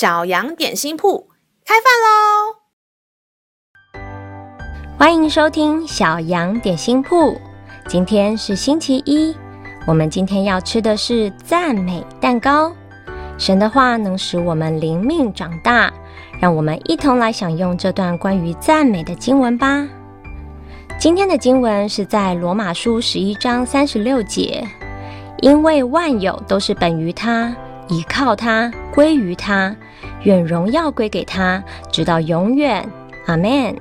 小羊点心铺开饭喽！欢迎收听小羊点心铺。今天是星期一，我们今天要吃的是赞美蛋糕。神的话能使我们灵命长大，让我们一同来享用这段关于赞美的经文吧。今天的经文是在罗马书十一章三十六节。因为万有都是本于他，倚靠他，归于他，愿荣耀归给他，直到永远。阿门。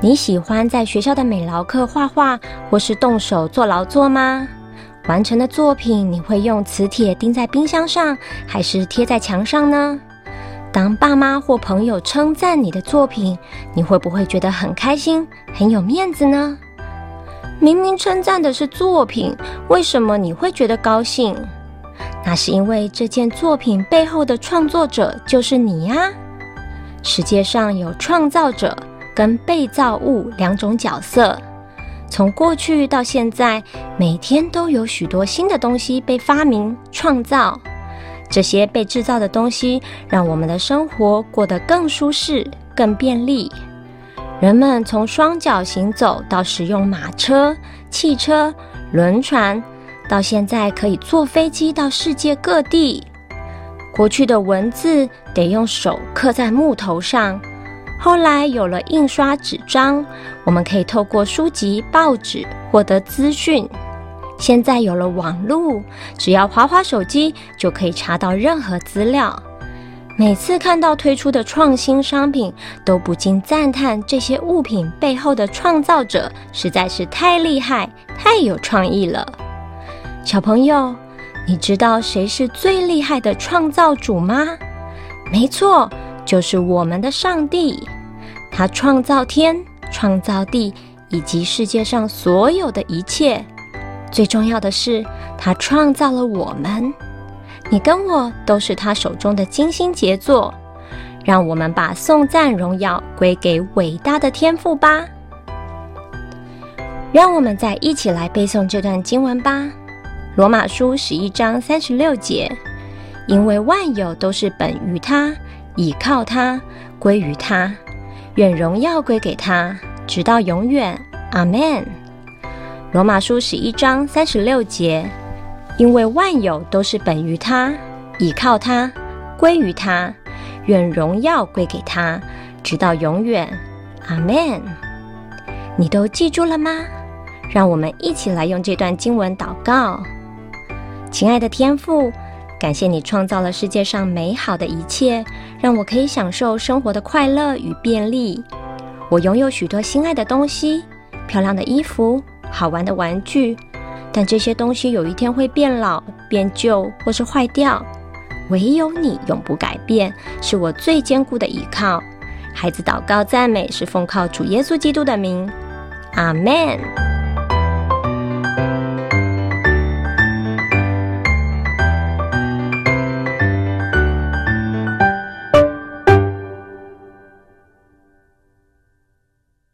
你喜欢在学校的美劳课画画，或是动手做劳作吗？完成的作品，你会用磁铁钉在冰箱上，还是贴在墙上呢？当爸妈或朋友称赞你的作品，你会不会觉得很开心、很有面子呢？明明称赞的是作品，为什么你会觉得高兴？那是因为这件作品背后的创作者就是你呀。世界上有创造者跟被造物两种角色，从过去到现在，每天都有许多新的东西被发明创造。这些被制造的东西，让我们的生活过得更舒适、更便利。人们从双脚行走到使用马车、汽车、轮船，到现在可以坐飞机到世界各地。过去的文字得用手刻在木头上，后来有了印刷纸张，我们可以透过书籍、报纸获得资讯。现在有了网络，只要滑滑手机就可以查到任何资料。每次看到推出的创新商品，都不禁赞叹这些物品背后的创造者实在是太厉害、太有创意了。小朋友，你知道谁是最厉害的创造主吗？没错，就是我们的上帝。他创造天、创造地以及世界上所有的一切。最重要的是，他创造了我们。你跟我都是他手中的精心杰作，让我们把颂赞荣耀归给伟大的天赋吧。让我们再一起来背诵这段经文吧，《罗马书》十一章三十六节：因为万有都是本于他，倚靠他，归于他，愿荣耀归给他，直到永远。阿门。《罗马书》十一章三十六节。因为万有都是本于他，倚靠他，归于他，愿荣耀归给他，直到永远。阿门。你都记住了吗？让我们一起来用这段经文祷告。亲爱的天父，感谢你创造了世界上美好的一切，让我可以享受生活的快乐与便利。我拥有许多心爱的东西，漂亮的衣服，好玩的玩具。但这些东西有一天会变老、变旧或是坏掉，唯有你永不改变，是我最坚固的依靠。孩子祷告赞美是奉靠主耶稣基督的名，阿门。